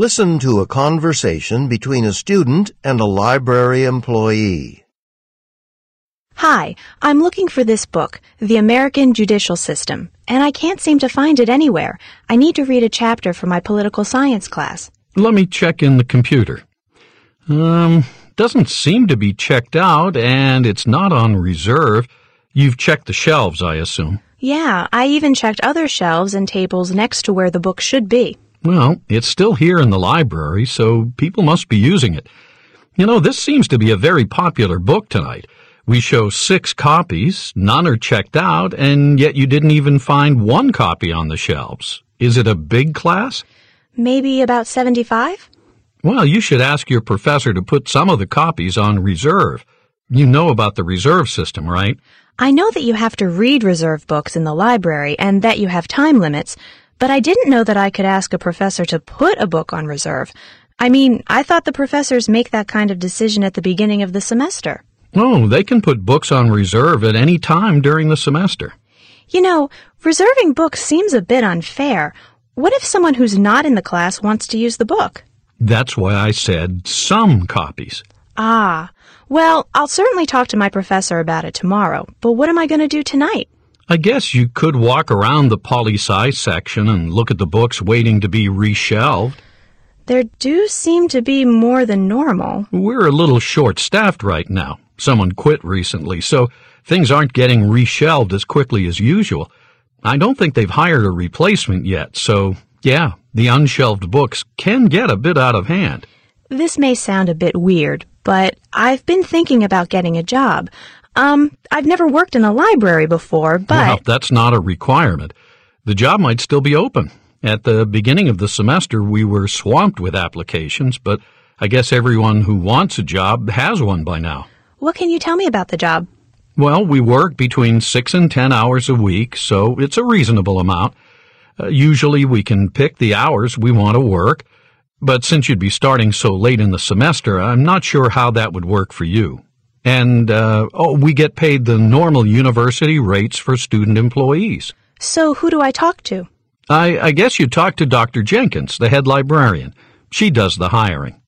Listen to a conversation between a student and a library employee. Hi, I'm looking for this book, The American Judicial System, and I can't seem to find it anywhere. I need to read a chapter for my political science class. Let me check in the computer. Um, doesn't seem to be checked out, and it's not on reserve. You've checked the shelves, I assume. Yeah, I even checked other shelves and tables next to where the book should be. Well, it's still here in the library, so people must be using it. You know, this seems to be a very popular book tonight. We show six copies, none are checked out, and yet you didn't even find one copy on the shelves. Is it a big class? Maybe about 75? Well, you should ask your professor to put some of the copies on reserve. You know about the reserve system, right? I know that you have to read reserve books in the library and that you have time limits, but I didn't know that I could ask a professor to put a book on reserve. I mean, I thought the professors make that kind of decision at the beginning of the semester. Oh, they can put books on reserve at any time during the semester. You know, reserving books seems a bit unfair. What if someone who's not in the class wants to use the book? That's why I said some copies. Ah, well, I'll certainly talk to my professor about it tomorrow, but what am I going to do tonight? I guess you could walk around the poli-sci section and look at the books waiting to be reshelved. There do seem to be more than normal. We're a little short-staffed right now. Someone quit recently, so things aren't getting reshelved as quickly as usual. I don't think they've hired a replacement yet, so yeah, the unshelved books can get a bit out of hand. This may sound a bit weird, but I've been thinking about getting a job. Um, I've never worked in a library before, but. Well, that's not a requirement. The job might still be open. At the beginning of the semester, we were swamped with applications, but I guess everyone who wants a job has one by now. What can you tell me about the job? Well, we work between six and ten hours a week, so it's a reasonable amount. Uh, usually we can pick the hours we want to work, but since you'd be starting so late in the semester, I'm not sure how that would work for you. And, uh, oh, we get paid the normal university rates for student employees. So who do I talk to? I, I guess you talk to Dr. Jenkins, the head librarian. She does the hiring.